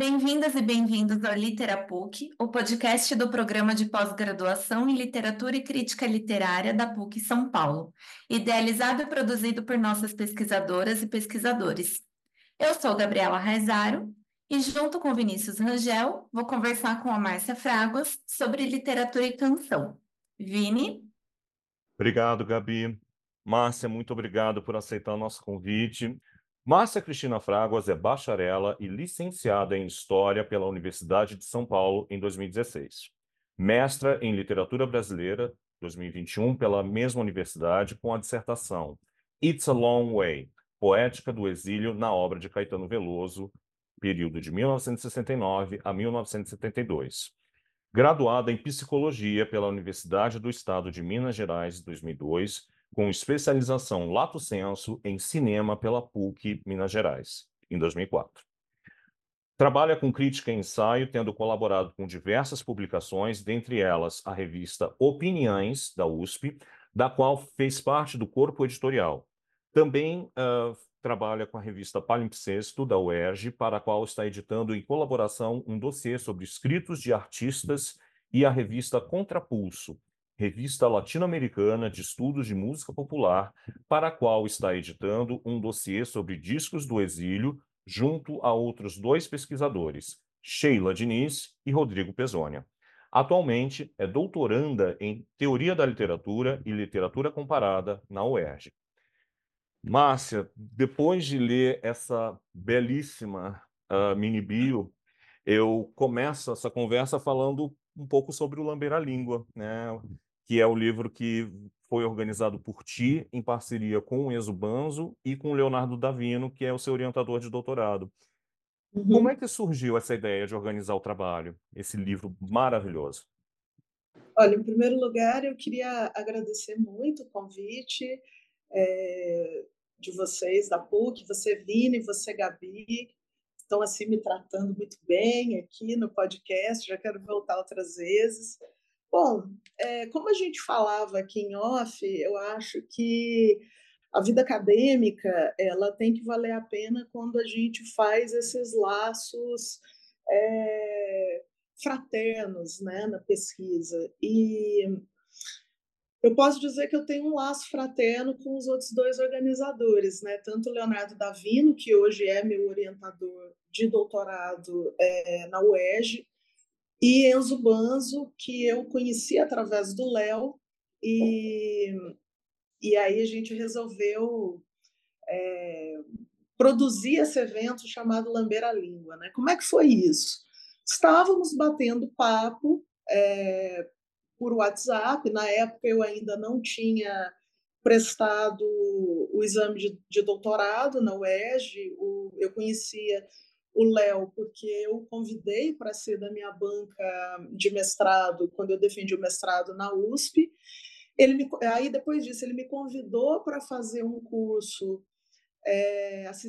Bem-vindas e bem-vindos ao Literapuc, o podcast do programa de pós-graduação em Literatura e Crítica Literária da PUC São Paulo, idealizado e produzido por nossas pesquisadoras e pesquisadores. Eu sou Gabriela Raizaro e, junto com Vinícius Rangel, vou conversar com a Márcia Fraguas sobre literatura e canção. Vini? Obrigado, Gabi. Márcia, muito obrigado por aceitar o nosso convite. Márcia Cristina Fraguas é bacharela e licenciada em História pela Universidade de São Paulo em 2016. Mestra em Literatura Brasileira, 2021, pela mesma universidade, com a dissertação It's a Long Way, Poética do Exílio na obra de Caetano Veloso, período de 1969 a 1972. Graduada em Psicologia pela Universidade do Estado de Minas Gerais, 2002, com especialização lato sensu em cinema pela PUC Minas Gerais, em 2004. Trabalha com crítica e ensaio, tendo colaborado com diversas publicações, dentre elas a revista Opiniões, da USP, da qual fez parte do corpo editorial. Também uh, trabalha com a revista Palimpsesto, da UERJ, para a qual está editando em colaboração um dossiê sobre escritos de artistas e a revista Contrapulso, revista latino-americana de estudos de música popular, para a qual está editando um dossiê sobre discos do exílio, junto a outros dois pesquisadores, Sheila Diniz e Rodrigo Pesonia. Atualmente é doutoranda em Teoria da Literatura e Literatura Comparada na UERJ. Márcia, depois de ler essa belíssima uh, mini bio, eu começo essa conversa falando um pouco sobre o Lamber a Língua, né? Que é o livro que foi organizado por ti, em parceria com o Enzo Banzo e com o Leonardo Davino, que é o seu orientador de doutorado. Uhum. Como é que surgiu essa ideia de organizar o trabalho, esse livro maravilhoso? Olha, em primeiro lugar, eu queria agradecer muito o convite é, de vocês, da PUC, você, Vini, você, Gabi, estão assim me tratando muito bem aqui no podcast, já quero voltar outras vezes. Bom, é, como a gente falava aqui em off, eu acho que a vida acadêmica ela tem que valer a pena quando a gente faz esses laços é, fraternos né, na pesquisa. E eu posso dizer que eu tenho um laço fraterno com os outros dois organizadores, né? tanto o Leonardo Davino, que hoje é meu orientador de doutorado é, na UERJ, e Enzo Banzo, que eu conheci através do Léo, e, e aí a gente resolveu é, produzir esse evento chamado Lamber a Língua. Né? Como é que foi isso? Estávamos batendo papo é, por WhatsApp, na época eu ainda não tinha prestado o exame de, de doutorado na UERJ, o, eu conhecia o Léo, porque eu convidei para ser da minha banca de mestrado quando eu defendi o mestrado na USP. Ele me, aí depois disso ele me convidou para fazer um curso, é, assim,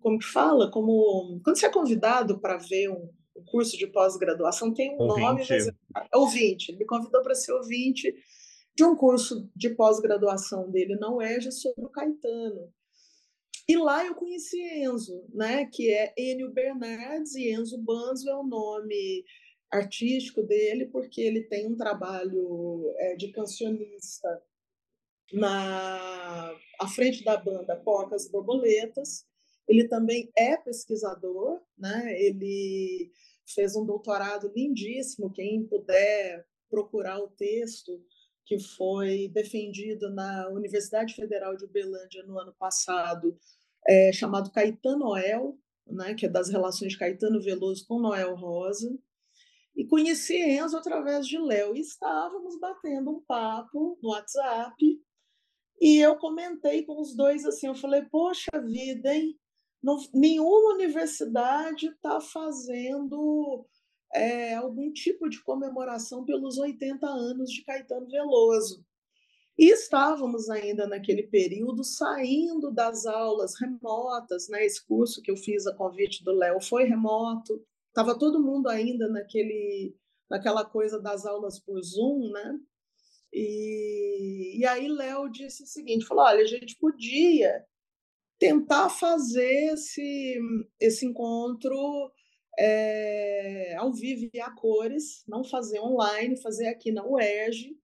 como que fala, como quando você é convidado para ver um, um, curso de pós-graduação tem um ouvinte. nome, mas, é ouvinte. Ele me convidou para ser ouvinte de um curso de pós-graduação dele na UERJ sobre o Caetano. E lá eu conheci Enzo, né, que é Enio Bernardes, e Enzo Banzo é o nome artístico dele, porque ele tem um trabalho é, de cancionista na à frente da banda Porcas e Borboletas. Ele também é pesquisador, né? Ele fez um doutorado lindíssimo, quem puder procurar o texto que foi defendido na Universidade Federal de Uberlândia no ano passado é, chamado Caetano Noel, né, que é das relações de Caetano Veloso com Noel Rosa, e conheci Enzo através de Léo. Estávamos batendo um papo no WhatsApp, e eu comentei com os dois assim, eu falei, poxa vida, hein? Não, nenhuma universidade está fazendo é, algum tipo de comemoração pelos 80 anos de Caetano Veloso. E estávamos ainda naquele período saindo das aulas remotas, né? Esse curso que eu fiz a convite do Léo foi remoto. Estava todo mundo ainda naquele, naquela coisa das aulas por Zoom, né? E, e aí Léo disse o seguinte, falou, olha, a gente podia tentar fazer esse, esse encontro é, ao vivo e a cores, não fazer online, fazer aqui na UERJ,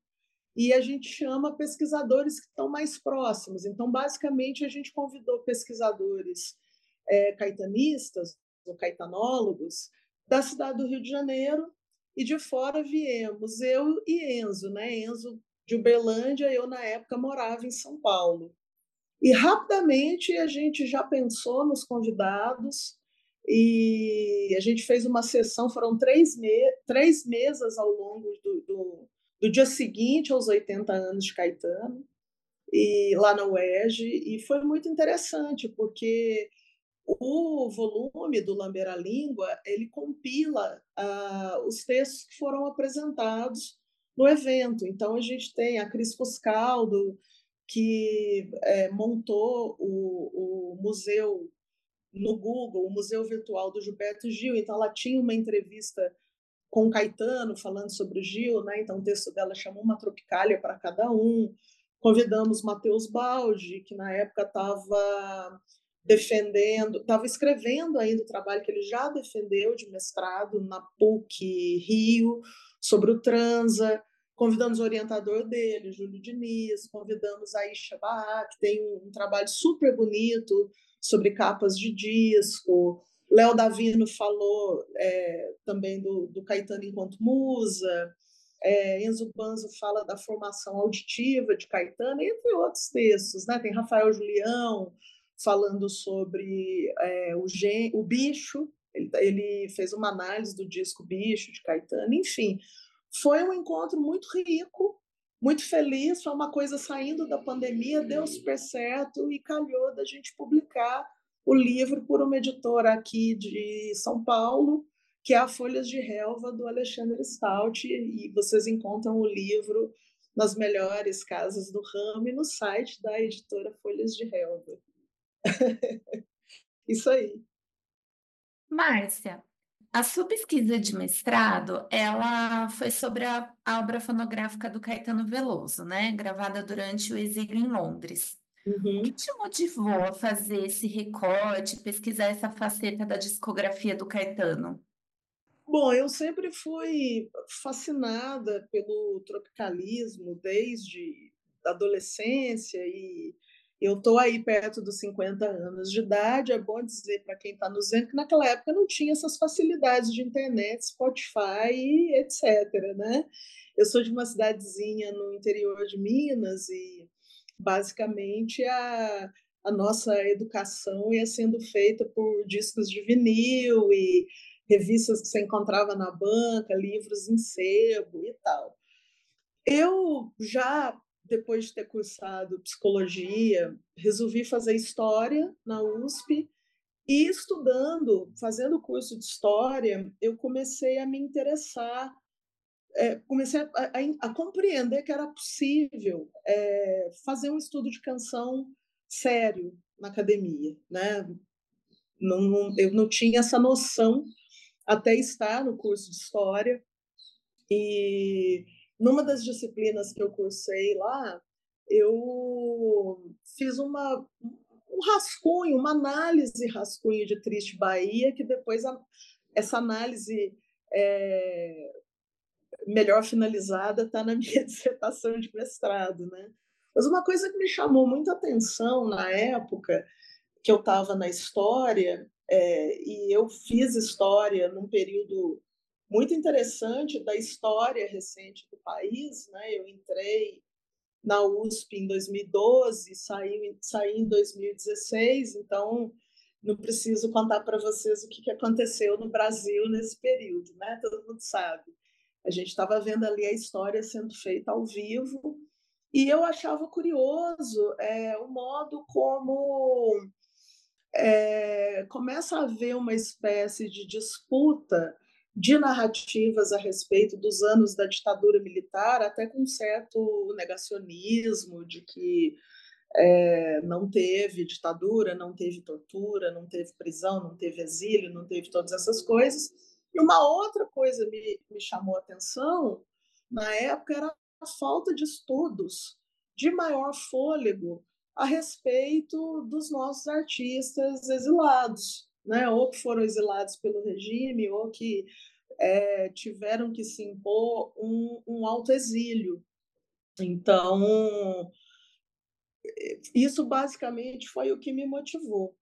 e a gente chama pesquisadores que estão mais próximos. Então, basicamente, a gente convidou pesquisadores é, caetanistas ou caetanólogos da cidade do Rio de Janeiro, e de fora viemos eu e Enzo, né? Enzo de Uberlândia, eu na época morava em São Paulo. E rapidamente a gente já pensou nos convidados e a gente fez uma sessão, foram três, me três mesas ao longo do, do, do dia seguinte aos 80 anos de Caetano, e lá na UERJ, e foi muito interessante, porque o volume do Lamber a Língua, ele compila uh, os textos que foram apresentados no evento. Então, a gente tem a Cris Fuscaldo, que é, montou o, o museu no Google, o Museu Virtual do Gilberto Gil. Então, ela tinha uma entrevista com Caetano falando sobre o Gil, né? Então, o texto dela chamou uma tropicália para cada um. Convidamos Matheus Baldi, que na época estava defendendo, estava escrevendo ainda o trabalho que ele já defendeu de mestrado na PUC Rio sobre o transa. Convidamos o orientador dele, Júlio Diniz, convidamos a Aisha Bahá, que tem um, um trabalho super bonito sobre capas de disco. Léo Davino falou é, também do, do, Caetano enquanto musa. É, Enzo Banzo fala da formação auditiva de Caetano, entre outros textos. Né? Tem Rafael Julião falando sobre é, o, gen, o bicho. Ele, ele fez uma análise do disco Bicho de Caetano. Enfim, foi um encontro muito rico, muito feliz. Foi uma coisa saindo da pandemia, deu super certo e calhou da gente publicar o livro por uma editora aqui de São Paulo, que é a Folhas de Relva, do Alexandre Stout. E vocês encontram o livro nas melhores casas do ramo e no site da editora Folhas de Relva. Isso aí. Márcia, a sua pesquisa de mestrado, ela foi sobre a, obra fonográfica do Caetano Veloso, né? Gravada durante o exílio em Londres. Uhum. O que te motivou a fazer esse recorte, pesquisar essa faceta da discografia do Caetano? Bom, eu sempre fui fascinada pelo tropicalismo desde a adolescência e eu estou aí perto dos 50 anos de idade, é bom dizer para quem está nos vendo que naquela época não tinha essas facilidades de internet, Spotify, etc. Né? Eu sou de uma cidadezinha no interior de Minas e basicamente a, a nossa educação ia sendo feita por discos de vinil e revistas que você encontrava na banca, livros em sebo e tal. Eu já depois de ter cursado psicologia, resolvi fazer história na USP e estudando, fazendo curso de história, eu comecei a me interessar, é, comecei a, a, a, compreender que era possível é, fazer um estudo de canção sério na academia, né? Não, não, eu não tinha essa noção até estar no curso de história e numa das disciplinas que eu cursei lá, eu fiz uma, um rascunho, uma análise rascunho de Triste Bahia, que depois a, essa análise é, melhor finalizada está na minha dissertação de mestrado. Né? Mas uma coisa que me chamou muita atenção na época que eu estava na história, é, e eu fiz história num período muito interessante da história recente do país. Né? Eu entrei na USP em 2012, saí, saí em 2016, então não preciso contar para vocês o que, aconteceu no Brasil nesse período, né? todo mundo sabe. A gente estava vendo ali a história sendo feita ao vivo e eu achava curioso é, o modo como é, começa a haver uma espécie de disputa de narrativas a respeito dos anos da ditadura militar, até com certo negacionismo de que é, não teve ditadura, não teve tortura, não teve prisão, não teve exílio, não teve todas essas coisas. E uma outra coisa me, me chamou a atenção na época era a falta de estudos de maior fôlego a respeito dos nossos artistas exilados né? ou que foram exilados pelo regime, ou que é, tiveram que se impor um, um autoexílio. Então, isso basicamente foi o que me motivou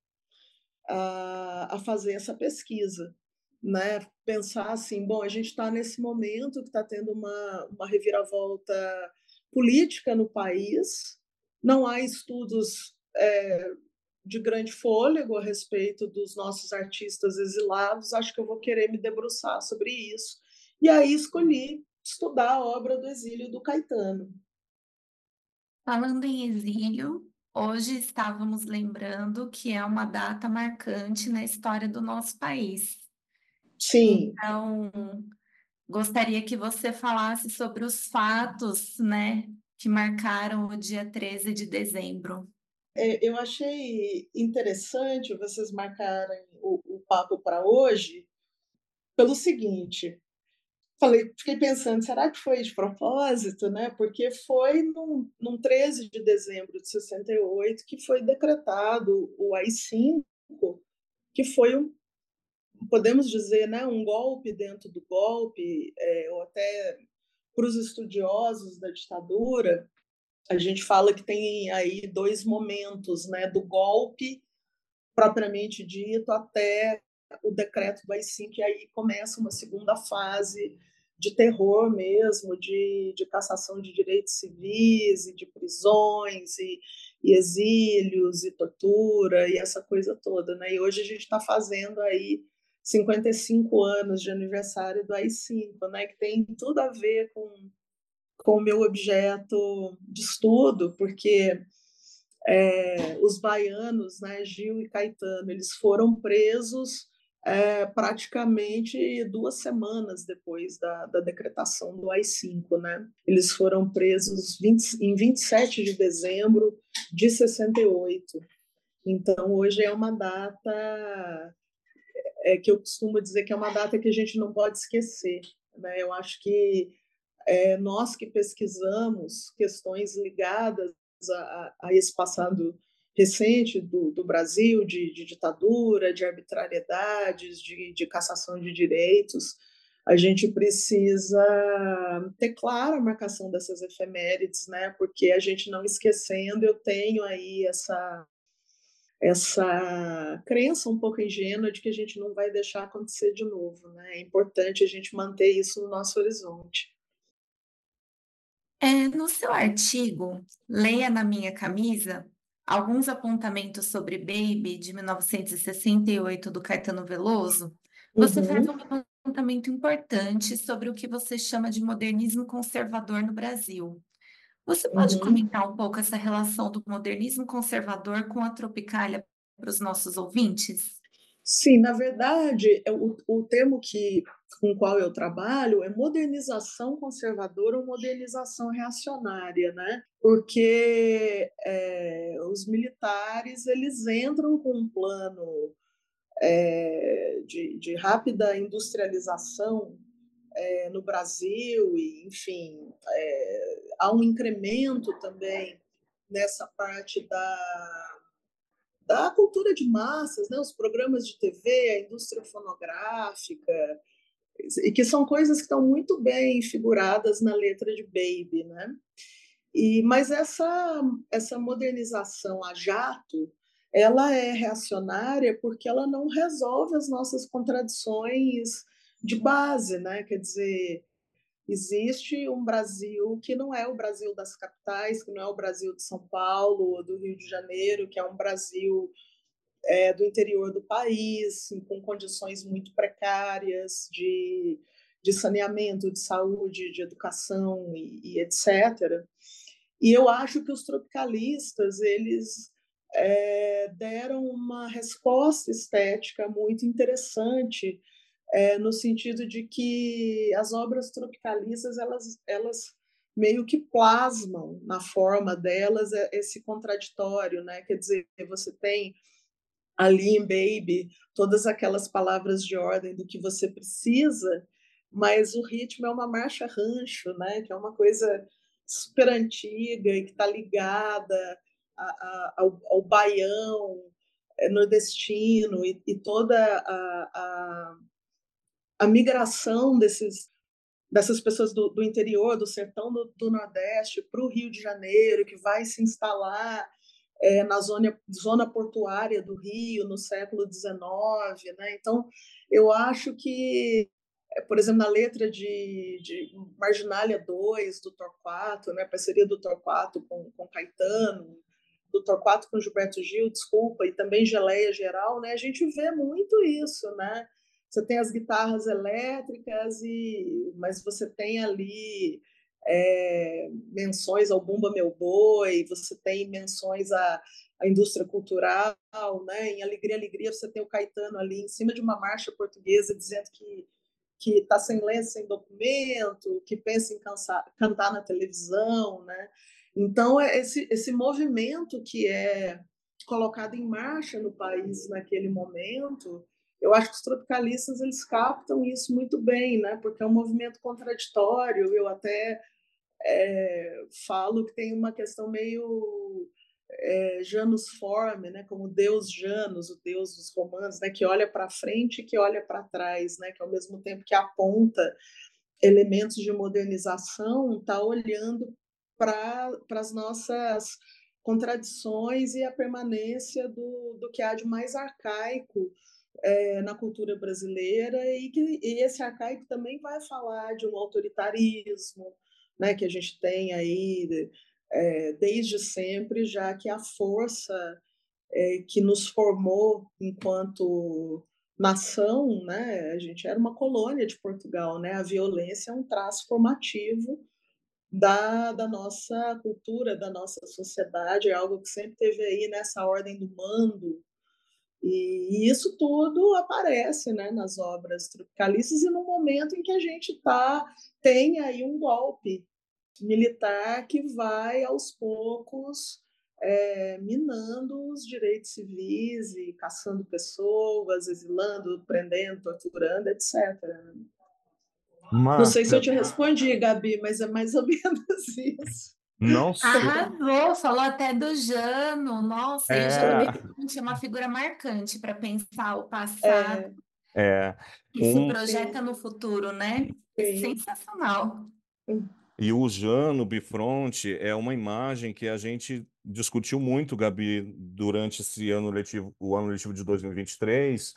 a, a fazer essa pesquisa. Né? Pensar assim, bom, a gente está nesse momento que está tendo uma, uma reviravolta política no país, não há estudos é, de grande fôlego a respeito dos nossos artistas exilados, acho que eu vou querer me debruçar sobre isso. E aí escolhi estudar a obra do exílio do Caetano. Falando em exílio, hoje estávamos lembrando que é uma data marcante na história do nosso país. Sim. Então, gostaria que você falasse sobre os fatos, né, que marcaram o dia 13 de dezembro. É, eu achei interessante vocês marcarem o, o papo para hoje pelo seguinte. Falei, fiquei pensando, será que foi de propósito, né? Porque foi num, num 13 de dezembro de 68 que foi decretado o AI-5, que foi um, podemos dizer, né, um golpe dentro do golpe, é, ou até para os estudiosos da ditadura, a gente fala que tem aí dois momentos, né, do golpe propriamente dito até o decreto do AI-5, e aí começa uma segunda fase de terror mesmo, de, de cassação de direitos civis e de prisões e, e exílios e tortura e essa coisa toda, né? E hoje a gente está fazendo aí 55 anos de aniversário do AI-5, né? Que tem tudo a ver com com o meu objeto de estudo, porque é, os baianos, né, Gil e Caetano, eles foram presos é, praticamente duas semanas depois da, da decretação do AI-5. Né? Eles foram presos 20, em 27 de dezembro de 68. Então, hoje é uma data é, que eu costumo dizer que é uma data que a gente não pode esquecer. Né? Eu acho que é, nós que pesquisamos questões ligadas a, a esse passado recente do, do Brasil, de, de, ditadura, de arbitrariedades, de, de cassação de direitos, a gente precisa ter clara a marcação dessas efemérides, né? Porque a gente não esquecendo, eu tenho aí essa essa crença um pouco ingênua de que a gente não vai deixar acontecer de novo, né? É importante a gente manter isso no nosso horizonte. É, no seu artigo, Leia na Minha Camisa, alguns apontamentos sobre Baby, de 1968, do Caetano Veloso, você uhum. faz um apontamento importante sobre o que você chama de modernismo conservador no Brasil. Você pode uhum. comentar um pouco essa relação do modernismo conservador com a Tropicália para os nossos ouvintes? Sim, na verdade, é o, o termo que, com o qual eu trabalho é modernização conservadora ou modernização reacionária, né? Porque é, os militares eles entram com um plano é, de, de, rápida industrialização é, no Brasil e, enfim, é, há um incremento também nessa parte da da cultura de massas, né? os programas de TV, a indústria fonográfica, e que são coisas que estão muito bem figuradas na letra de Baby, né? E mas essa essa modernização a jato, ela é reacionária porque ela não resolve as nossas contradições de base, né? Quer dizer, existe um Brasil que não é o Brasil das capitais, que não é o Brasil de São Paulo ou do Rio de Janeiro, que é um Brasil é, do interior do país, com condições muito precárias de, de saneamento, de saúde, de educação e, e etc. E eu acho que os tropicalistas eles é, deram uma resposta estética muito interessante é, no sentido de que as obras tropicalistas elas, elas meio que plasmam na forma delas esse contraditório, né? Quer dizer, você tem ali em Baby todas aquelas palavras de ordem do que você precisa, mas o ritmo é uma marcha rancho, né? Que é uma coisa super antiga e que está ligada a, a, ao, ao baião, é, nordestino e, e toda a, a, a, migração desses, dessas pessoas do, do interior, do sertão do, do Nordeste para o Rio de Janeiro, que vai se instalar é, na zona, zona portuária do Rio no século XIX. Né? Então, eu acho que, é, por exemplo, na letra de, de Marginália 2, do Torquato, né? parceria do Torquato com, com Caetano, do Torquato com Gilberto Gil, desculpa, e também Geleia Geral, né? A gente vê muito isso, né? Você tem as guitarras elétricas e mas você tem ali é, menções ao Bumba Meu Boi, você tem menções à, à indústria cultural, né? Em Alegria, Alegria, você tem o Caetano ali em cima de uma marcha portuguesa dizendo que que está sem lenço, sem documento, que pensa em cansar, cantar na televisão, né? Então, é esse, esse movimento que é colocado em marcha no país naquele momento, eu acho que os tropicalistas eles captam isso muito bem, né? porque é um movimento contraditório. Eu até é, falo que tem uma questão meio é, Janus Forme, né? como Deus Janus, o Deus dos romanos, né? que olha para frente e que olha para trás, né? que ao mesmo tempo que aponta elementos de modernização, está olhando para as nossas contradições e a permanência do, do que há de mais arcaico é, na cultura brasileira e que e esse arcaico também vai falar de um autoritarismo, né, que a gente tem aí é, desde sempre, já que a força é, que nos formou enquanto nação, né, a gente era uma colônia de Portugal, né, a violência é um traço formativo da, da nossa cultura, da nossa sociedade, é algo que sempre teve aí nessa ordem do mando. E, isso tudo aparece né, nas obras tropicalistas e no momento em que a gente tá, tem aí um golpe militar que vai aos poucos é, minando os direitos civis e caçando pessoas, exilando, prendendo, torturando, etc. Não sei se eu te respondi, Gabi, mas é mais ou menos isso. Não sei. Arrasou, falou até do Jano. Nossa, é... é uma figura marcante para pensar o passado. É. Que um... se projeta no futuro, né? Sim. Sensacional. E o Jano Bifronte é uma imagem que a gente discutiu muito, Gabi, durante esse ano letivo, o ano letivo de 2023,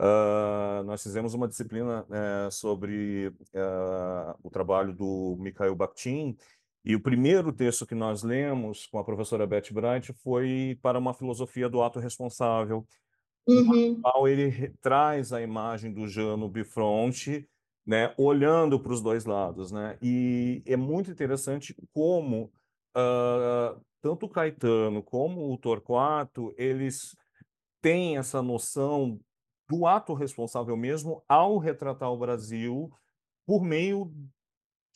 Uh, nós fizemos uma disciplina uh, sobre uh, o trabalho do Mikhail Bakhtin, e o primeiro texto que nós lemos com a professora Beth Bright foi para uma filosofia do ato responsável, uhum. no qual ele traz a imagem do Jano Bifronte, né, olhando para os dois lados. Né? E é muito interessante como tanto o Caetano como o Torquato, eles têm essa noção do ato responsável mesmo ao retratar o Brasil por meio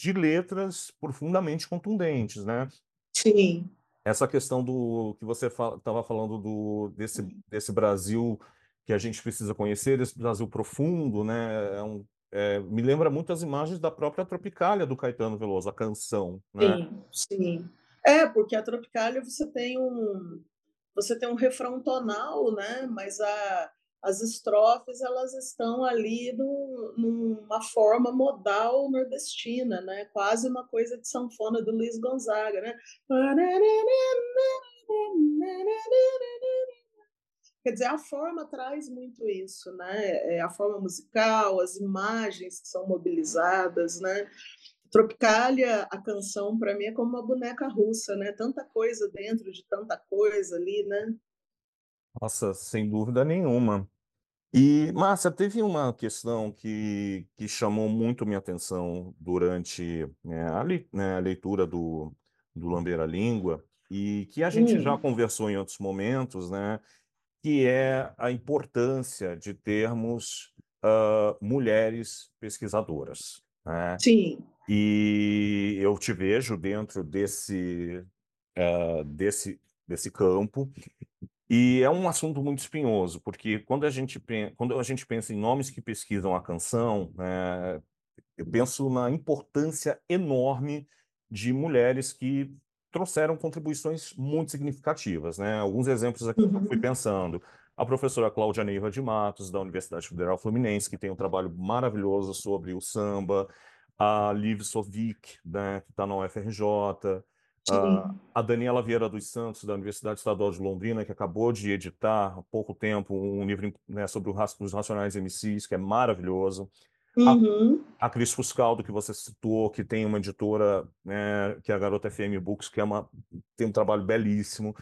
de letras profundamente contundentes, né? Sim. Essa questão do que você estava falando do desse desse Brasil que a gente precisa conhecer, desse Brasil profundo, né? É um, é, me lembra muito as imagens da própria Tropicália do Caetano Veloso, a canção. Né? Sim, sim. É, porque a Tropicália você tem um você tem um refrão tonal, né? Mas a as estrofes elas estão ali numa forma modal nordestina, né? Quase uma coisa de sanfona do Luiz Gonzaga, né? Quer dizer, a forma traz muito isso, né? É a forma musical, as imagens que são mobilizadas, né? Tropicália, a canção, para mim, é como uma boneca russa, né? Tanta coisa dentro de tanta coisa ali, né? Nossa, sem dúvida nenhuma. E, Márcia, teve uma questão que, que chamou muito minha atenção durante né, a, né, a leitura do, do Lamber a Língua, e que a gente já hum. conversou em outros momentos, né, que é a importância de termos uh, mulheres pesquisadoras. Né? Sim. E eu te vejo dentro desse, uh, desse, desse campo, e é um assunto muito espinhoso, porque quando a gente, quando a gente pensa em nomes que pesquisam a canção, é, eu penso na importância enorme de mulheres que trouxeram contribuições muito significativas. Né? Alguns exemplos aqui que eu fui uhum. pensando. a professora Cláudia Neiva de Matos, da Universidade Federal Fluminense, que tem um trabalho maravilhoso sobre o samba, a Liv Sovic, né, que está na UFRJ, a, a Daniela Vieira dos Santos, da Universidade Estadual de Londrina, que acabou de editar há pouco tempo um livro né, sobre o, os Racionais MCs, que é maravilhoso. Uhum. A, a Cris Fuscaldo, que você citou, que tem uma editora, né, que é a Garota FM Books, que é uma, tem um trabalho belíssimo.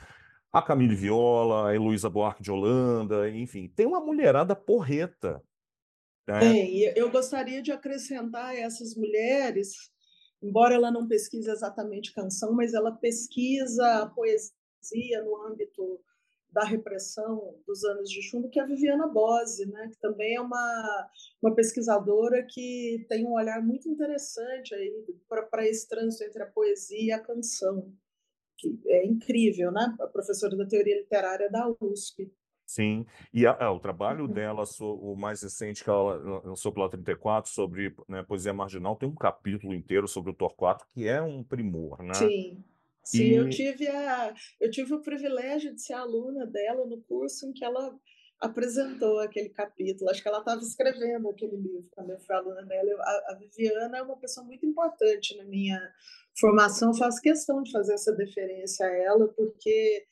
A Camille Viola, a Heloísa Buarque de Holanda, enfim, tem uma mulherada porreta. Né? Bem, eu gostaria de acrescentar a essas mulheres embora ela não pesquise exatamente canção, mas ela pesquisa a poesia no âmbito da repressão dos anos de chumbo, que é a Viviana Bose, né? que também é uma, uma pesquisadora que tem um olhar muito interessante para esse trânsito entre a poesia e a canção, que é incrível, né? a professora da teoria literária da USP. Sim, e a, a, o trabalho uhum. dela, so, o mais recente que ela lançou pela 34, sobre né, poesia marginal, tem um capítulo inteiro sobre o Torquato, que é um primor, né? Sim, sim, e... eu, tive a, eu tive o privilégio de ser aluna dela no curso em que ela apresentou aquele capítulo. Acho que ela estava escrevendo aquele livro quando eu fui aluna dela. a, a Viviana é uma pessoa muito importante na minha formação, faço questão de fazer essa deferência a ela, porque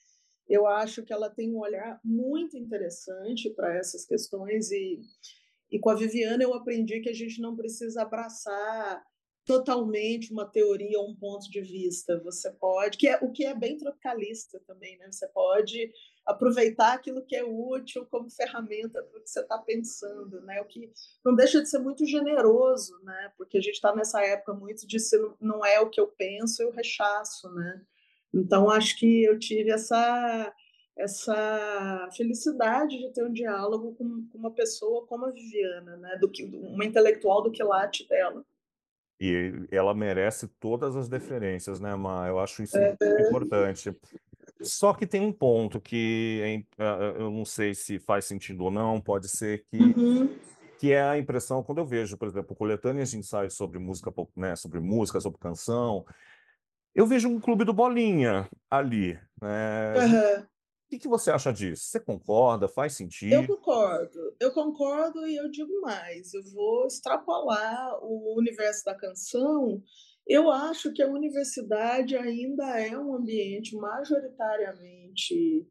eu acho que ela tem um olhar muito interessante para essas questões e, e com a Viviana eu aprendi que a gente não precisa abraçar totalmente uma teoria ou um ponto de vista. Você pode, que é o que é bem tropicalista também, né? Você pode aproveitar aquilo que é útil como ferramenta para o que você está pensando, né? O que não deixa de ser muito generoso, né? Porque a gente está nessa época muito de se não é o que eu penso, eu rechaço, né? Então, acho que eu tive essa, essa felicidade de ter um diálogo com, com uma pessoa como a Viviana, né? do que, uma intelectual do quilate dela. E ela merece todas as deferências, né, Ma? Eu acho isso é. muito importante. Só que tem um ponto que eu não sei se faz sentido ou não, pode ser que, uhum. que é a impressão, quando eu vejo, por exemplo, coletâneas de ensaios sobre música, né, sobre música, sobre canção, eu vejo um clube do Bolinha ali. Né? Uhum. O que, que você acha disso? Você concorda? Faz sentido? Eu concordo. Eu concordo e eu digo mais. Eu vou extrapolar o universo da canção. Eu acho que a universidade ainda é um ambiente majoritariamente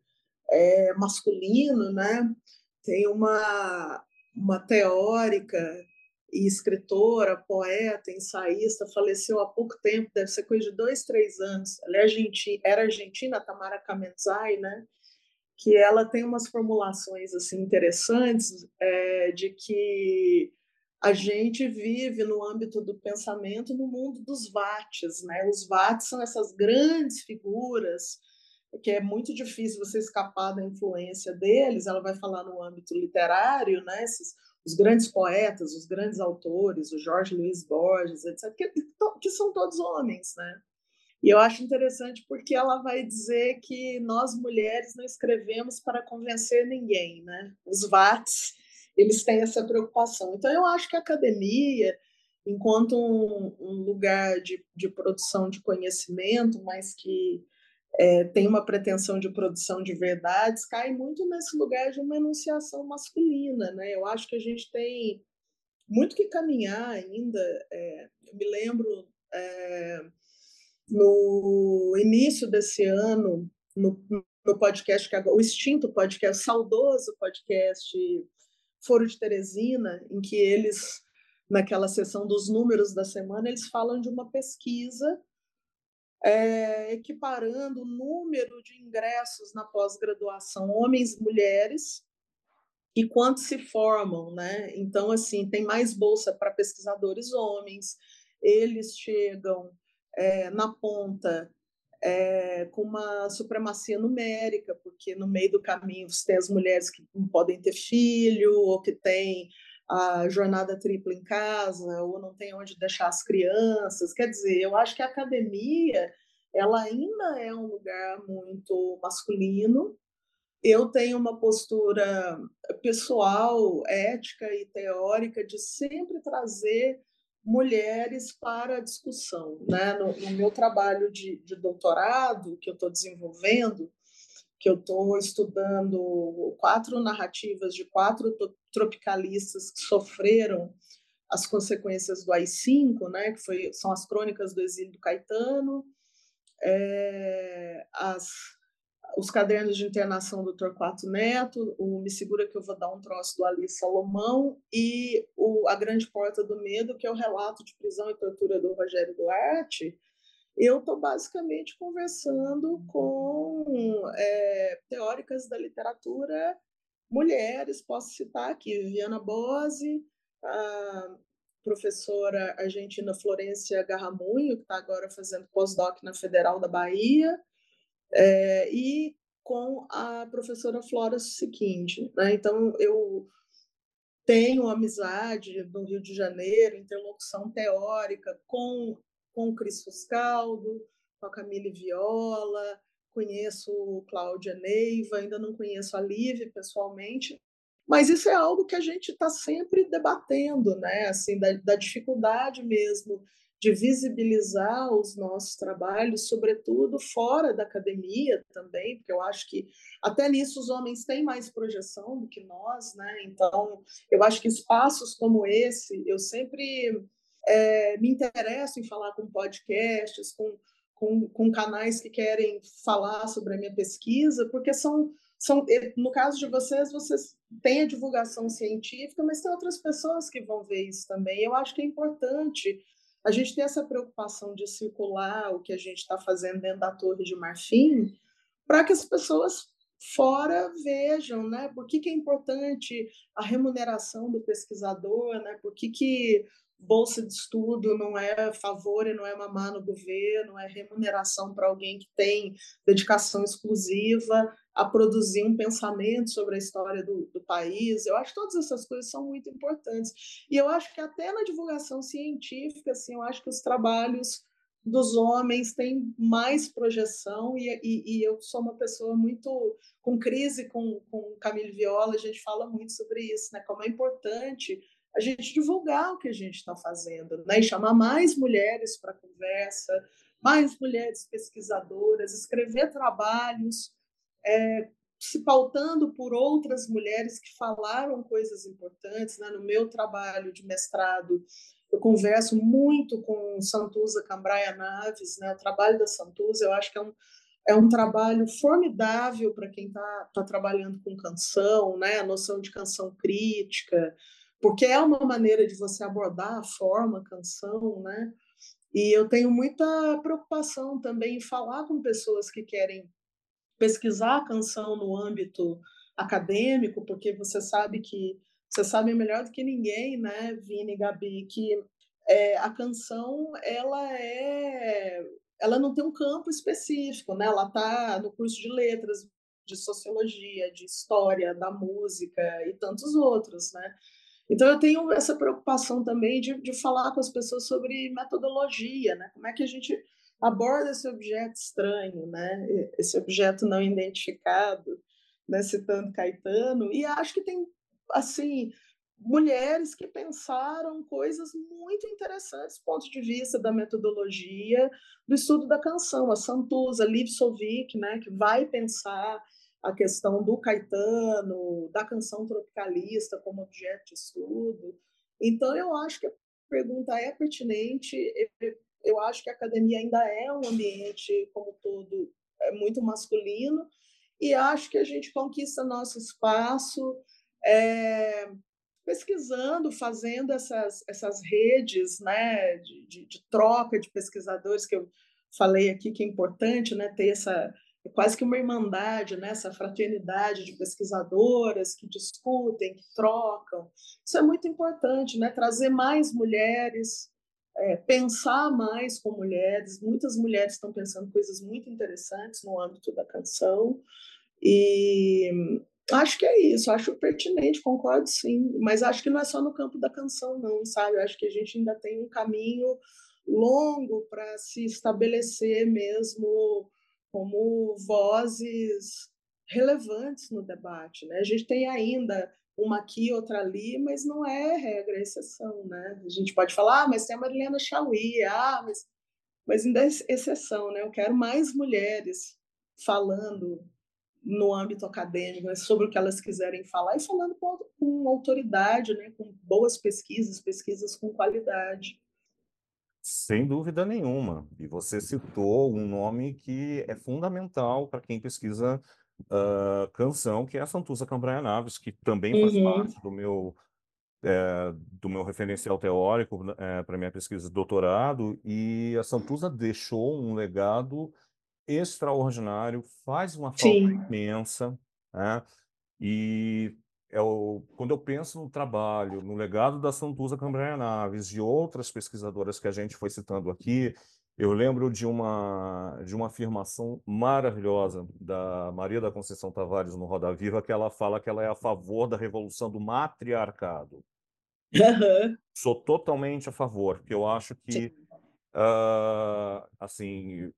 é, masculino, né? Tem uma, uma teórica e escritora, poeta, ensaísta, faleceu há pouco tempo, deve ser coisa de dois, três anos. Ela é argentina, era argentina, Tamara Kamenzai, né? que ela tem umas formulações assim interessantes é, de que a gente vive no âmbito do pensamento no mundo dos vates, né? Os vates são essas grandes figuras que é muito difícil você escapar da influência deles. Ela vai falar no âmbito literário, né? Esses, os grandes poetas, os grandes autores, o Jorge Luiz Borges, etc., que, que são todos homens, né? E eu acho interessante porque ela vai dizer que nós mulheres não escrevemos para convencer ninguém, né? Os VATs, eles têm essa preocupação. Então, eu acho que a academia, enquanto um, um lugar de, de produção de conhecimento, mas que é, tem uma pretensão de produção de verdades, cai muito nesse lugar de uma enunciação masculina. Né? Eu acho que a gente tem muito que caminhar ainda. É, eu me lembro é, no início desse ano, no, no podcast, que o extinto podcast, o saudoso podcast Foro de Teresina, em que eles, naquela sessão dos números da semana, eles falam de uma pesquisa é, equiparando o número de ingressos na pós-graduação, homens e mulheres, e quantos se formam, né? Então, assim, tem mais bolsa para pesquisadores homens, eles chegam é, na ponta é, com uma supremacia numérica, porque no meio do caminho você tem as mulheres que não podem ter filho, ou que têm a jornada tripla em casa ou não tem onde deixar as crianças. Quer dizer, eu acho que a academia ela ainda é um lugar muito masculino. Eu tenho uma postura pessoal, ética e teórica de sempre trazer mulheres para a discussão. Né? No, no meu trabalho de, de doutorado, que eu estou desenvolvendo, que eu estou estudando quatro narrativas de quatro tropicalistas que sofreram as consequências do AI-5, né, que foi, são as crônicas do exílio do Caetano, é, as, os cadernos de internação do Torquato Neto, o Me Segura que eu vou dar um troço do Ali Salomão e o A Grande Porta do Medo, que é o relato de prisão e tortura do Rogério Duarte, eu estou basicamente conversando com é, teóricas da literatura mulheres, posso citar aqui Viviana Bose, a professora argentina Florência Garramunho, que está agora fazendo pós-doc na Federal da Bahia, é, e com a professora Flora Siquinde. Né? Então, eu tenho amizade no Rio de Janeiro, interlocução teórica com, com o Cris Fuscaldo, com a Camille Viola, conheço Cláudia Neiva, ainda não conheço a Live pessoalmente, mas isso é algo que a gente está sempre debatendo, né? Assim, da, da, dificuldade mesmo de visibilizar os nossos trabalhos, sobretudo fora da academia também, porque eu acho que até nisso os homens têm mais projeção do que nós, né? Então, eu acho que espaços como esse, eu sempre é, me interesso em falar com podcasts, com, com, com canais que querem falar sobre a minha pesquisa, porque são são, no caso de vocês, vocês têm a divulgação científica, mas tem outras pessoas que vão ver isso também. Eu acho que é importante a gente ter essa preocupação de circular o que a gente está fazendo dentro da Torre de Marfim, para que as pessoas fora vejam, né? Por que, que é importante a remuneração do pesquisador, né? Por que, que bolsa de estudo não é favor e não é mamar no governo, é remuneração para alguém que tem dedicação exclusiva a produzir um pensamento sobre a história do, do, país. Eu acho que todas essas coisas são muito importantes. E eu acho que até na divulgação científica, assim, eu acho que os trabalhos dos homens têm mais projeção e, e, e eu sou uma pessoa muito com crise com, com Camille Viola, a gente fala muito sobre isso, né? Como é importante a gente divulgar o que a gente está fazendo, né? E chamar mais mulheres para conversa, mais mulheres pesquisadoras, escrever trabalhos é, se pautando por outras mulheres que falaram coisas importantes. Né? No meu trabalho de mestrado, eu converso muito com Santuza Cambraia Naves, né? o trabalho da Santuza, eu acho que é um, é um trabalho formidável para quem está tá trabalhando com canção, né? a noção de canção crítica, porque é uma maneira de você abordar a forma, a canção, né? E eu tenho muita preocupação também em falar com pessoas que querem pesquisar a canção no âmbito acadêmico, porque você sabe que você sabe melhor do que ninguém, né, Vini Gabi, que é, a canção ela é ela não tem um campo específico, né? Ela está no curso de letras, de sociologia, de história, da música e tantos outros, né? Então eu tenho essa preocupação também de, de falar com as pessoas sobre metodologia, né? Como é que a gente aborda esse objeto estranho, né? esse objeto não identificado, né? citando Caetano, e acho que tem, assim, mulheres que pensaram coisas muito interessantes do ponto de vista da metodologia do estudo da canção. A Santuza, Liv Sovic, né? que vai pensar a questão do Caetano, da canção tropicalista como objeto de estudo. Então, eu acho que a pergunta é pertinente eu acho que a academia ainda é um ambiente, como todo, é muito masculino, e acho que a gente conquista nosso espaço é, pesquisando, fazendo essas, essas redes né, de, de, de, troca de pesquisadores, que eu falei aqui que é importante né, ter essa é quase que uma irmandade, né, essa fraternidade de pesquisadoras que discutem, que trocam. Isso é muito importante, né, trazer mais mulheres é, pensar mais com mulheres. Muitas mulheres estão pensando coisas muito interessantes no âmbito da canção. E acho que é isso, acho pertinente, concordo sim, mas acho que não é só no campo da canção, não, sabe? Acho que a gente ainda tem um caminho longo para se estabelecer mesmo como vozes relevantes no debate. Né? A gente tem ainda uma aqui, outra ali, mas não é regra, é exceção, né? A gente pode falar, ah, mas tem a Marilena Chauí, ah, mas, mas ainda é exceção, né? Eu quero mais mulheres falando no âmbito acadêmico, né, sobre o que elas quiserem falar e falando com, com autoridade, né, com boas pesquisas, pesquisas com qualidade. Sem dúvida nenhuma. E você citou um nome que é fundamental para quem pesquisa uh, canção, que é a Santuza Cambraia Naves, que também faz uhum. parte do meu, é, do meu referencial teórico é, para minha pesquisa de doutorado. E a Santuza deixou um legado extraordinário, faz uma falta Sim. imensa, né? E é o, quando eu penso no trabalho, no legado da Santuza Cambraia Naves e outras pesquisadoras que a gente foi citando aqui, eu lembro de uma, de uma afirmação maravilhosa da Maria da Conceição Tavares no Roda Viva, que ela fala que ela é a favor da revolução do matriarcado. Uhum. Sou totalmente a favor, porque eu acho que Uh, assim,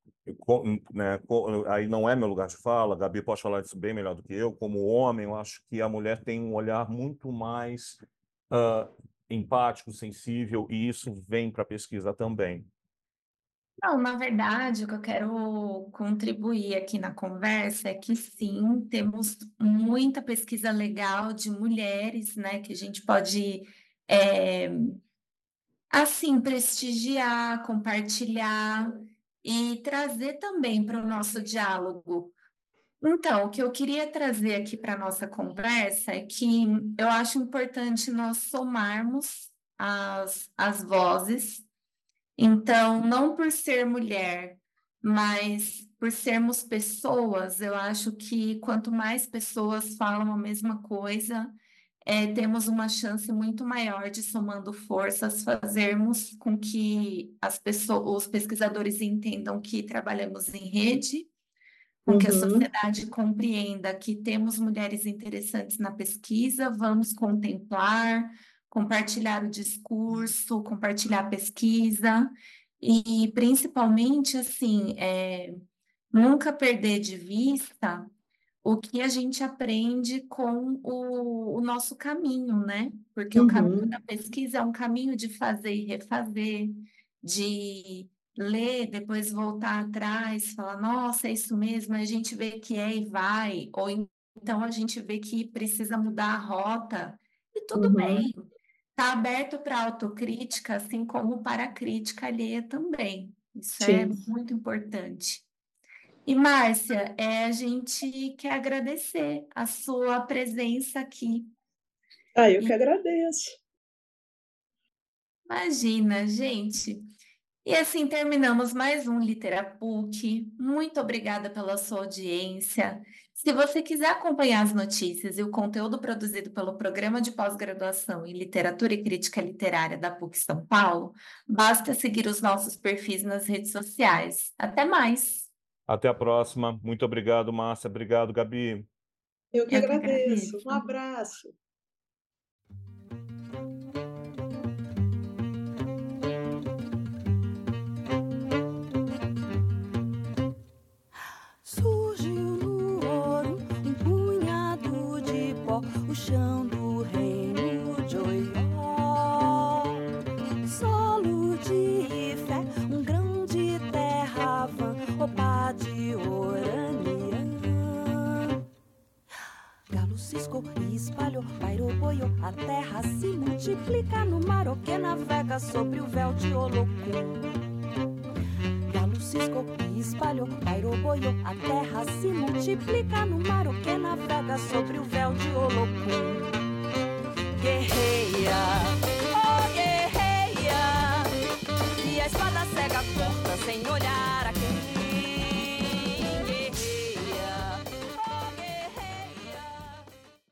né, aí não é meu lugar de fala, Gabi pode falar isso bem melhor do que eu. Como homem, eu acho que a mulher tem um olhar muito mais uh, empático, sensível, e isso vem para a pesquisa também. Não, na verdade, o que eu quero contribuir aqui na conversa é que sim, temos muita pesquisa legal de mulheres, né, que a gente pode é, Assim, prestigiar, compartilhar e trazer também para o nosso diálogo. Então, o que eu queria trazer aqui para a nossa conversa é que eu acho importante nós somarmos as, as vozes. Então, não por ser mulher, mas por sermos pessoas, eu acho que quanto mais pessoas falam a mesma coisa, é, temos uma chance muito maior de, somando forças, fazermos com que as pessoas, os pesquisadores entendam que trabalhamos em rede, com que a uhum. sociedade compreenda que temos mulheres interessantes na pesquisa, vamos contemplar, compartilhar o discurso, compartilhar a pesquisa e, principalmente, assim, é, nunca perder de vista o que a gente aprende com o, o nosso caminho, né? Porque uhum. o caminho uhum. da pesquisa é um caminho de fazer e refazer, de ler, depois voltar atrás, falar, nossa, é isso mesmo, a gente vê que é e vai, ou então a gente vê que precisa mudar a rota, e tudo uhum. bem. Está aberto para autocrítica, assim como para a crítica alheia também. Isso é Sim. é muito importante. E, Márcia, é, a gente quer agradecer a sua presença aqui. Ah, eu e... que agradeço. Imagina, gente. E assim terminamos mais um Literapuc. Muito obrigada pela sua audiência. Se você quiser acompanhar as notícias e o conteúdo produzido pelo Programa de Pós-Graduação em Literatura e Crítica Literária da PUC São Paulo, basta seguir os nossos perfis nas redes sociais. Até mais! Até a próxima. Muito obrigado, Márcia. Obrigado, Gabi. Eu que, Eu agradeço. agradeço. Um abraço. Surgiu no ouro um punhado de pó, o chão E espalhou, pairou, boiou, a terra se multiplica no mar, o que navega sobre o véu de Olocum. Galo ciscou e espalhou, pairou, boiou, a terra se multiplica no mar, o que navega sobre o véu de Olocum. Guerreia,